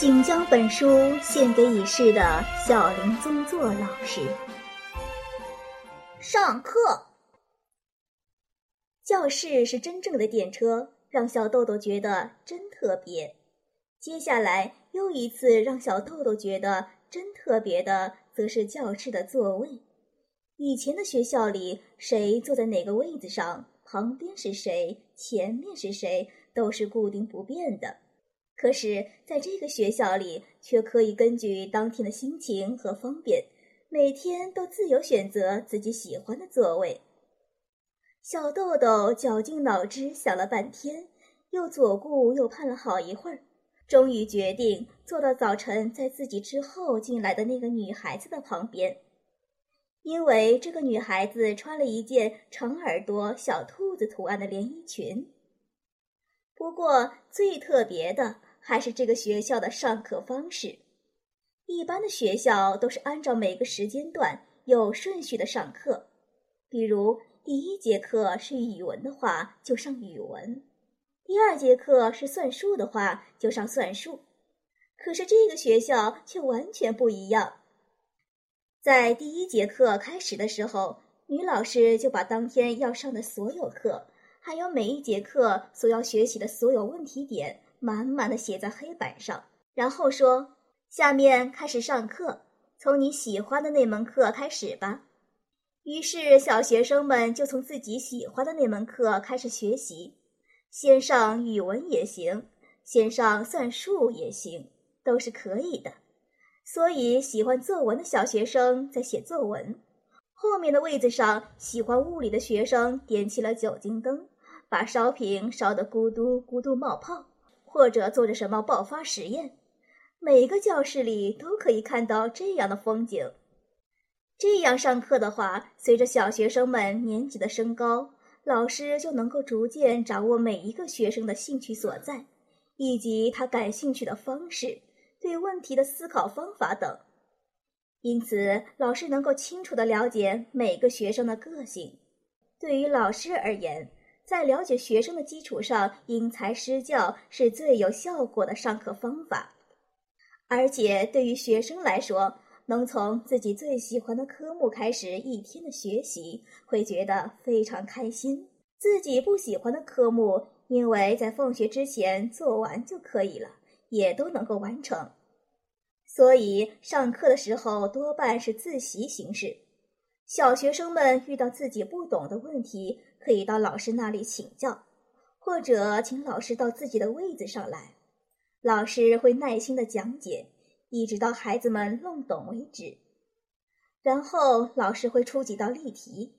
仅将本书献给已逝的小林宗作老师。上课，教室是真正的电车，让小豆豆觉得真特别。接下来又一次让小豆豆觉得真特别的，则是教室的座位。以前的学校里，谁坐在哪个位子上，旁边是谁，前面是谁，都是固定不变的。可是，在这个学校里，却可以根据当天的心情和方便，每天都自由选择自己喜欢的座位。小豆豆绞尽脑汁想了半天，又左顾右盼了好一会儿，终于决定坐到早晨在自己之后进来的那个女孩子的旁边，因为这个女孩子穿了一件长耳朵小兔子图案的连衣裙。不过，最特别的。还是这个学校的上课方式，一般的学校都是按照每个时间段有顺序的上课，比如第一节课是语文的话就上语文，第二节课是算术的话就上算术。可是这个学校却完全不一样，在第一节课开始的时候，女老师就把当天要上的所有课，还有每一节课所要学习的所有问题点。满满的写在黑板上，然后说：“下面开始上课，从你喜欢的那门课开始吧。”于是小学生们就从自己喜欢的那门课开始学习，先上语文也行，先上算术也行，都是可以的。所以喜欢作文的小学生在写作文，后面的位子上，喜欢物理的学生点起了酒精灯，把烧瓶烧得咕嘟咕嘟冒泡。或者做着什么爆发实验，每个教室里都可以看到这样的风景。这样上课的话，随着小学生们年纪的升高，老师就能够逐渐掌握每一个学生的兴趣所在，以及他感兴趣的方式、对问题的思考方法等。因此，老师能够清楚地了解每个学生的个性。对于老师而言，在了解学生的基础上，因材施教是最有效果的上课方法。而且对于学生来说，能从自己最喜欢的科目开始一天的学习，会觉得非常开心。自己不喜欢的科目，因为在放学之前做完就可以了，也都能够完成。所以上课的时候多半是自习形式。小学生们遇到自己不懂的问题。可以到老师那里请教，或者请老师到自己的位子上来，老师会耐心的讲解，一直到孩子们弄懂为止。然后老师会出几道例题，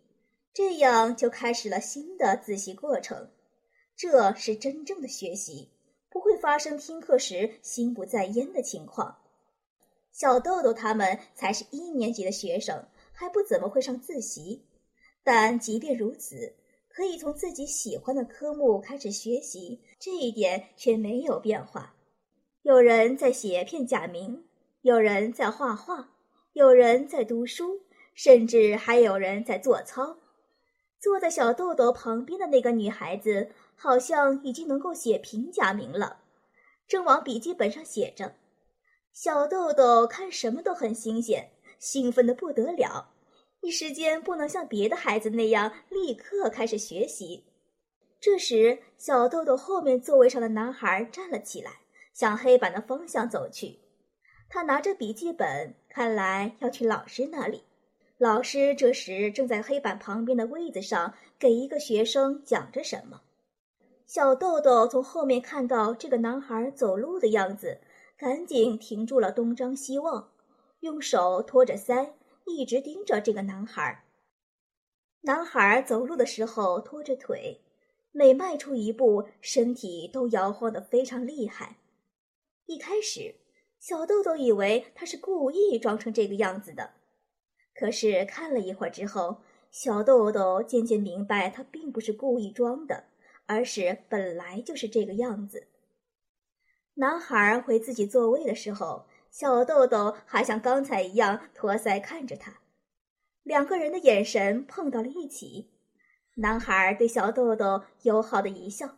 这样就开始了新的自习过程。这是真正的学习，不会发生听课时心不在焉的情况。小豆豆他们才是一年级的学生，还不怎么会上自习，但即便如此。可以从自己喜欢的科目开始学习，这一点却没有变化。有人在写片假名，有人在画画，有人在读书，甚至还有人在做操。坐在小豆豆旁边的那个女孩子，好像已经能够写平假名了，正往笔记本上写着。小豆豆看什么都很新鲜，兴奋的不得了。一时间不能像别的孩子那样立刻开始学习。这时，小豆豆后面座位上的男孩站了起来，向黑板的方向走去。他拿着笔记本，看来要去老师那里。老师这时正在黑板旁边的位子上给一个学生讲着什么。小豆豆从后面看到这个男孩走路的样子，赶紧停住了东张西望，用手托着腮。一直盯着这个男孩。男孩走路的时候拖着腿，每迈出一步，身体都摇晃得非常厉害。一开始，小豆豆以为他是故意装成这个样子的，可是看了一会儿之后，小豆豆渐渐明白他并不是故意装的，而是本来就是这个样子。男孩回自己座位的时候，小豆豆还像刚才一样托腮看着他，两个人的眼神碰到了一起。男孩对小豆豆友好的一笑，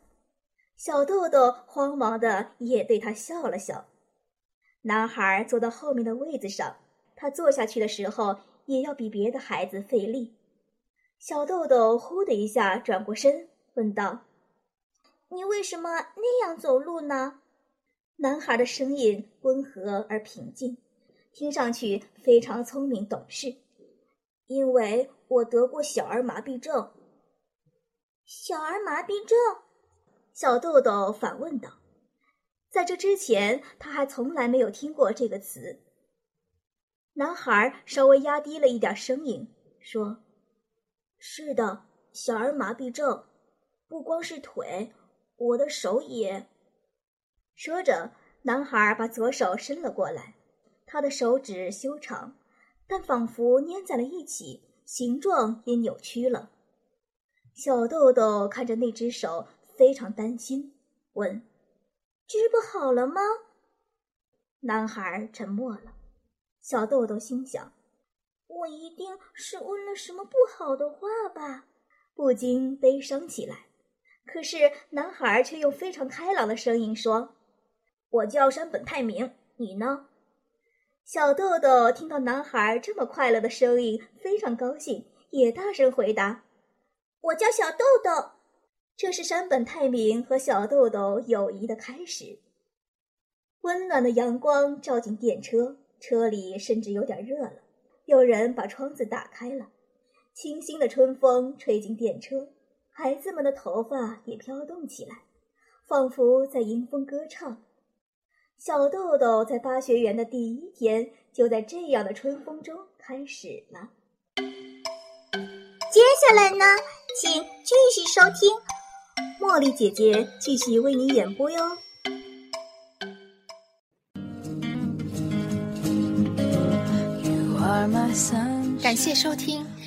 小豆豆慌忙的也对他笑了笑。男孩坐到后面的位子上，他坐下去的时候也要比别的孩子费力。小豆豆呼的一下转过身，问道：“你为什么那样走路呢？”男孩的声音温和而平静，听上去非常聪明懂事。因为我得过小儿麻痹症。小儿麻痹症，小豆豆反问道。在这之前，他还从来没有听过这个词。男孩稍微压低了一点声音说：“是的，小儿麻痹症，不光是腿，我的手也。”说着，男孩把左手伸了过来，他的手指修长，但仿佛粘在了一起，形状也扭曲了。小豆豆看着那只手，非常担心，问。治不好了吗？男孩沉默了。小豆豆心想：“我一定是问了什么不好的话吧？”不禁悲伤起来。可是男孩却用非常开朗的声音说：“我叫山本泰明，你呢？”小豆豆听到男孩这么快乐的声音，非常高兴，也大声回答：“我叫小豆豆。”这是山本泰明和小豆豆友谊的开始。温暖的阳光照进电车，车里甚至有点热了。有人把窗子打开了，清新的春风吹进电车，孩子们的头发也飘动起来，仿佛在迎风歌唱。小豆豆在巴学园的第一天，就在这样的春风中开始了。接下来呢，请继续收听。茉莉姐姐继续为你演播哟。感谢收听，